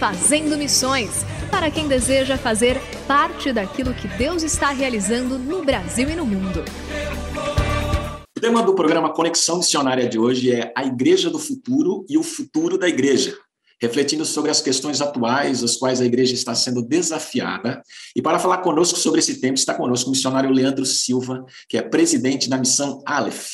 Fazendo Missões para quem deseja fazer parte daquilo que Deus está realizando no Brasil e no mundo. O tema do programa Conexão Missionária de hoje é a Igreja do Futuro e o Futuro da Igreja, refletindo sobre as questões atuais, as quais a igreja está sendo desafiada. E para falar conosco sobre esse tema, está conosco o missionário Leandro Silva, que é presidente da missão Aleph.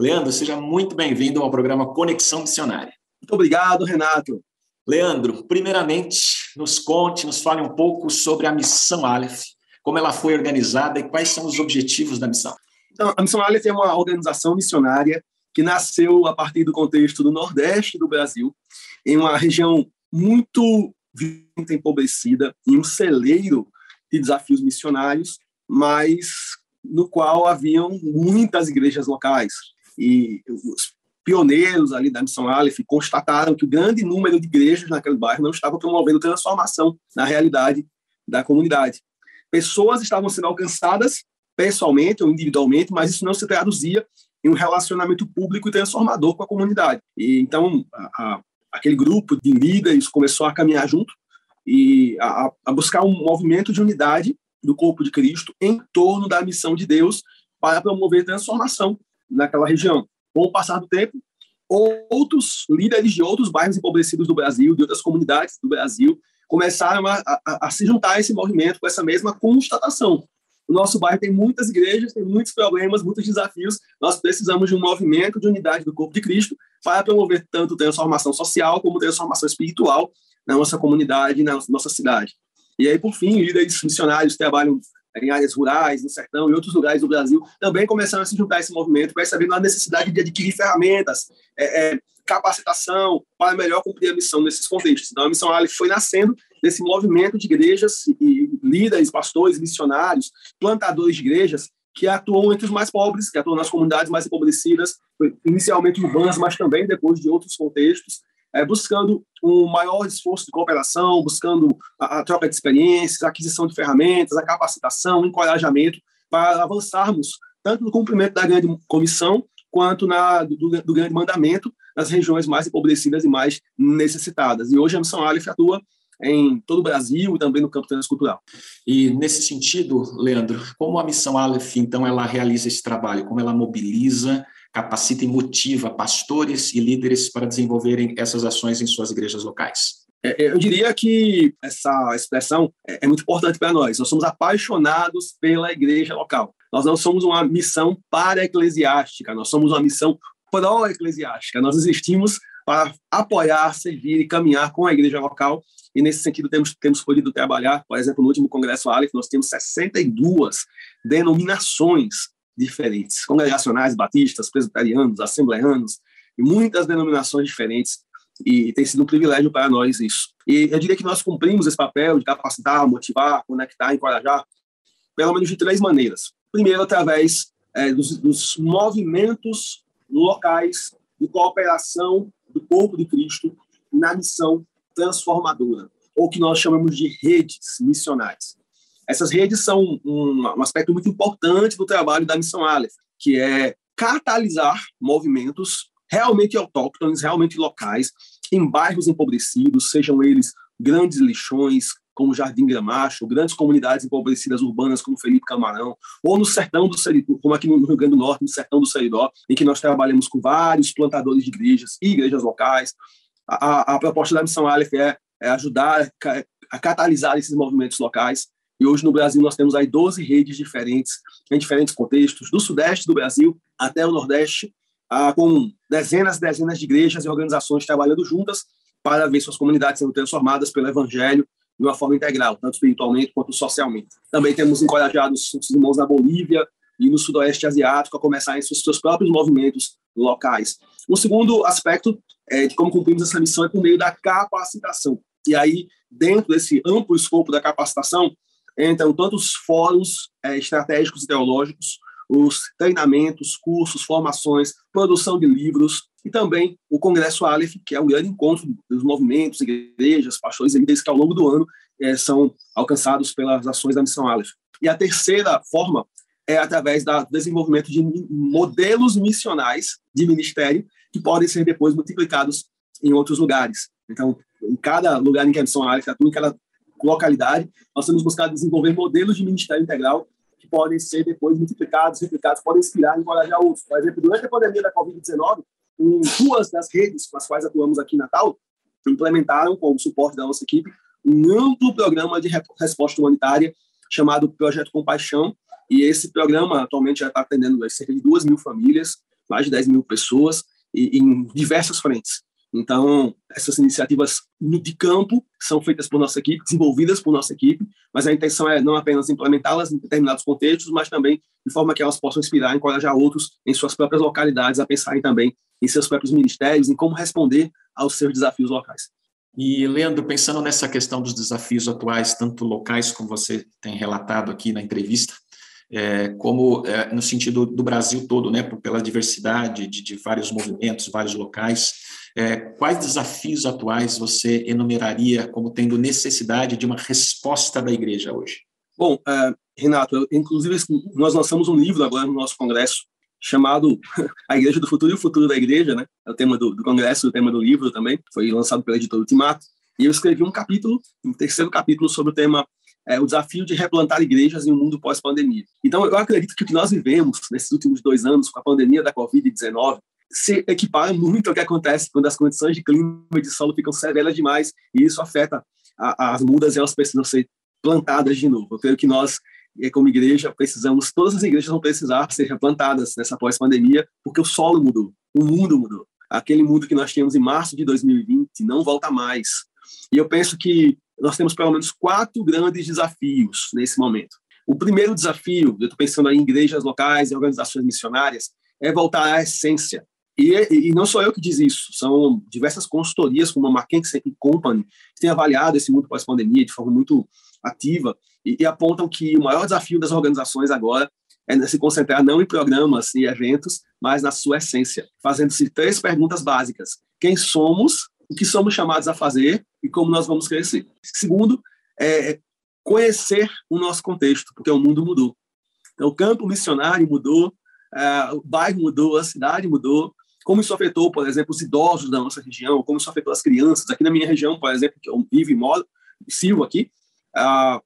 Leandro, seja muito bem-vindo ao programa Conexão Missionária. Muito obrigado, Renato. Leandro, primeiramente, nos conte, nos fale um pouco sobre a missão Aleph, como ela foi organizada e quais são os objetivos da missão. Então, a missão Aleph é uma organização missionária que nasceu a partir do contexto do Nordeste do Brasil, em uma região muito empobrecida, em um celeiro de desafios missionários, mas no qual haviam muitas igrejas locais. E os pioneiros ali da Missão Aleph constataram que o grande número de igrejas naquele bairro não estava promovendo transformação na realidade da comunidade. Pessoas estavam sendo alcançadas pessoalmente ou individualmente, mas isso não se traduzia em um relacionamento público e transformador com a comunidade. E então a, a, aquele grupo de líderes começou a caminhar junto e a, a buscar um movimento de unidade do corpo de Cristo em torno da missão de Deus para promover transformação naquela região. Com o passar do tempo, outros líderes de outros bairros empobrecidos do Brasil, de outras comunidades do Brasil, começaram a, a, a se juntar a esse movimento com essa mesma constatação. O nosso bairro tem muitas igrejas, tem muitos problemas, muitos desafios. Nós precisamos de um movimento de unidade do corpo de Cristo para promover tanto transformação social como transformação espiritual na nossa comunidade, na nossa cidade. E aí, por fim, líderes missionários trabalham em áreas rurais, no sertão e outros lugares do Brasil, também começaram a se juntar a esse movimento, percebendo a necessidade de adquirir ferramentas, é, é, capacitação para melhor cumprir a missão nesses contextos. Então, a Missão Aleph foi nascendo desse movimento de igrejas e líderes, pastores, missionários, plantadores de igrejas que atuam entre os mais pobres, que atuam nas comunidades mais empobrecidas, inicialmente urbanas, mas também depois de outros contextos, é, buscando um maior esforço de cooperação, buscando a, a, troca de experiências, a aquisição de ferramentas, a capacitação, o encorajamento para avançarmos tanto no cumprimento da grande comissão quanto na, do, do, grande mandamento nas regiões mais empobrecidas e mais necessitadas. E hoje a Missão Aleph atua em todo o Brasil e também no campo transcultural. E nesse sentido, Leandro, como a Missão Aleph, então, ela realiza esse trabalho? Como ela mobiliza capacita e motiva pastores e líderes para desenvolverem essas ações em suas igrejas locais? É, é, eu diria que essa expressão é, é muito importante para nós. Nós somos apaixonados pela igreja local. Nós não somos uma missão para-eclesiástica, nós somos uma missão pró-eclesiástica. Nós existimos para apoiar, servir e caminhar com a igreja local. E nesse sentido temos temos podido trabalhar, por exemplo, no último congresso Aleph, nós temos 62 denominações diferentes, congregacionais, batistas, presbiterianos, assembleanos, e muitas denominações diferentes, e tem sido um privilégio para nós isso. E eu diria que nós cumprimos esse papel de capacitar, motivar, conectar, encorajar, pelo menos de três maneiras. Primeiro, através é, dos, dos movimentos locais de cooperação do corpo de Cristo na missão transformadora, ou que nós chamamos de redes missionais. Essas redes são um, um aspecto muito importante do trabalho da Missão Aleph, que é catalisar movimentos realmente autóctones, realmente locais, em bairros empobrecidos, sejam eles grandes lixões, como Jardim Gramacho, grandes comunidades empobrecidas urbanas como Felipe Camarão, ou no sertão do Seridó, como aqui no Rio Grande do Norte, no sertão do Seridó, em que nós trabalhamos com vários plantadores de igrejas e igrejas locais. A, a, a proposta da Missão Aleph é, é ajudar a catalisar esses movimentos locais. E hoje no Brasil nós temos aí 12 redes diferentes, em diferentes contextos, do sudeste do Brasil até o nordeste, ah, com dezenas e dezenas de igrejas e organizações trabalhando juntas para ver suas comunidades sendo transformadas pelo Evangelho de uma forma integral, tanto espiritualmente quanto socialmente. Também temos encorajado os irmãos na Bolívia e no Sudoeste Asiático a começarem seus, seus próprios movimentos locais. Um segundo aspecto é, de como cumprimos essa missão é por meio da capacitação. E aí, dentro desse amplo escopo da capacitação, entram tantos fóruns é, estratégicos e teológicos, os treinamentos, cursos, formações, produção de livros, e também o Congresso Aleph, que é um grande encontro dos movimentos, igrejas, pastores e líderes que ao longo do ano é, são alcançados pelas ações da Missão Aleph. E a terceira forma é através do desenvolvimento de modelos missionais de ministério que podem ser depois multiplicados em outros lugares. Então, em cada lugar em que a Missão Aleph atua, em cada localidade, nós temos buscado desenvolver modelos de ministério integral que podem ser depois multiplicados, replicados, podem inspirar e encorajar outros. Por exemplo, durante a pandemia da Covid-19, duas das redes com as quais atuamos aqui em Natal implementaram, com o suporte da nossa equipe, um amplo programa de resposta humanitária chamado Projeto Compaixão. E esse programa atualmente já está atendendo cerca de duas mil famílias, mais de 10 mil pessoas, e, em diversas frentes. Então, essas iniciativas de campo são feitas por nossa equipe, desenvolvidas por nossa equipe, mas a intenção é não apenas implementá-las em determinados contextos, mas também de forma que elas possam inspirar encorajar outros em suas próprias localidades a pensarem também em seus próprios ministérios, em como responder aos seus desafios locais. E, Leandro, pensando nessa questão dos desafios atuais, tanto locais, como você tem relatado aqui na entrevista, é, como é, no sentido do Brasil todo, né, pela diversidade de, de vários movimentos, vários locais, é, quais desafios atuais você enumeraria como tendo necessidade de uma resposta da igreja hoje? Bom, uh, Renato, eu, inclusive nós lançamos um livro agora no nosso congresso chamado A Igreja do Futuro e o Futuro da Igreja, né? É o tema do, do congresso, o tema do livro também, foi lançado pela editora Ultimato. E eu escrevi um capítulo, um terceiro capítulo sobre o tema é, o desafio de replantar igrejas em um mundo pós-pandemia. Então, eu acredito que o que nós vivemos nesses últimos dois anos com a pandemia da Covid-19 se equipara muito ao que acontece quando as condições de clima e de solo ficam severas demais e isso afeta a, as mudas e elas precisam ser plantadas de novo. Eu creio que nós, eh, como igreja, precisamos, todas as igrejas vão precisar ser replantadas nessa pós-pandemia, porque o solo mudou, o mundo mudou. Aquele mundo que nós tínhamos em março de 2020 não volta mais. E eu penso que nós temos pelo menos quatro grandes desafios nesse momento. O primeiro desafio, eu estou pensando em igrejas locais e organizações missionárias, é voltar à essência. E, e, não sou eu que diz isso, são diversas consultorias, como a McKinsey Company, que têm avaliado esse mundo pós-pandemia de forma muito ativa e, e, apontam que o maior desafio das organizações agora é se concentrar não em programas e eventos, mas na sua essência, fazendo-se três perguntas básicas: quem somos, o que somos chamados a fazer e como nós vamos crescer. Segundo, é conhecer o nosso contexto, porque o mundo mudou. Então, o campo missionário mudou, é, o bairro mudou, a cidade mudou, como isso afetou, por exemplo, os idosos da nossa região, como isso afetou as crianças. Aqui na minha região, por exemplo, que eu vivo e moro, Silva aqui, a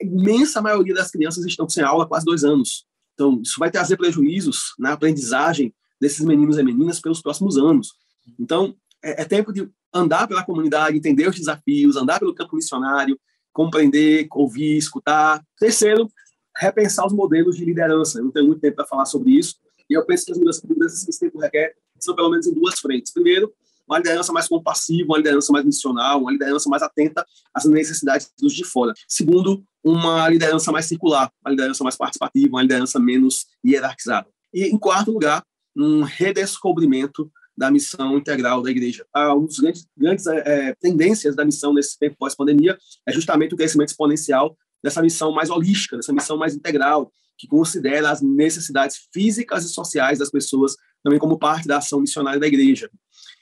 imensa maioria das crianças estão sem aula há quase dois anos. Então, isso vai trazer prejuízos na aprendizagem desses meninos e meninas pelos próximos anos. Então, é, é tempo de andar pela comunidade, entender os desafios, andar pelo campo missionário, compreender, ouvir, escutar. Terceiro, repensar os modelos de liderança. Eu não tenho muito tempo para falar sobre isso, e eu penso que as mudanças que esse tempo requer são pelo menos em duas frentes. Primeiro, uma liderança mais compassiva, uma liderança mais missional, uma liderança mais atenta às necessidades dos de fora. Segundo, uma liderança mais circular, uma liderança mais participativa, uma liderança menos hierarquizada. E, em quarto lugar, um redescobrimento da missão integral da igreja. Ah, uma das grandes, grandes é, tendências da missão nesse tempo pós-pandemia é justamente o crescimento exponencial dessa missão mais holística, dessa missão mais integral, que considera as necessidades físicas e sociais das pessoas também como parte da ação missionária da igreja.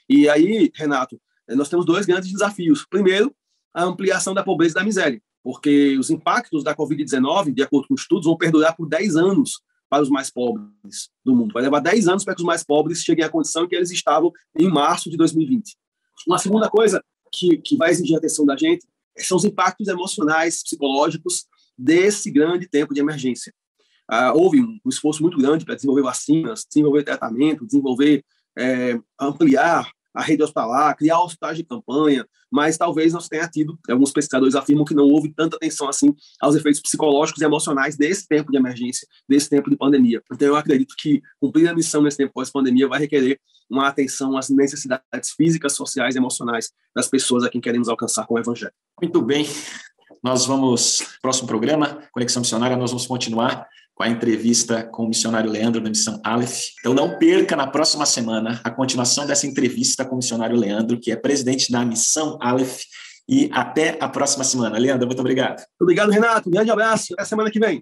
E aí, Renato, nós temos dois grandes desafios. Primeiro, a ampliação da pobreza e da miséria, porque os impactos da Covid-19, de acordo com estudos, vão perdurar por 10 anos para os mais pobres do mundo. Vai levar 10 anos para que os mais pobres cheguem à condição que eles estavam em março de 2020. Uma segunda coisa que, que vai exigir a atenção da gente são os impactos emocionais, psicológicos desse grande tempo de emergência. Ah, houve um, um, esforço muito grande para desenvolver vacinas, desenvolver tratamento, desenvolver, é, ampliar a rede hospitalar, criar hospitais de campanha, mas talvez não tenha tido, alguns pesquisadores afirmam que não houve tanta atenção assim aos efeitos psicológicos e emocionais desse tempo de emergência, desse tempo de pandemia. Então eu acredito que cumprir a missão nesse tempo pós-pandemia vai requerer uma atenção às necessidades físicas, sociais e emocionais das pessoas a quem queremos alcançar com o evangelho. Muito bem. Nós vamos, próximo programa, Conexão Missionária, nós vamos continuar com a entrevista com o missionário Leandro da missão Aleph. Então não perca na próxima semana a continuação dessa entrevista com o missionário Leandro, que é presidente da missão Aleph. E até a próxima semana. Leandro, muito obrigado. Obrigado, Renato. Um grande abraço. Até semana que vem.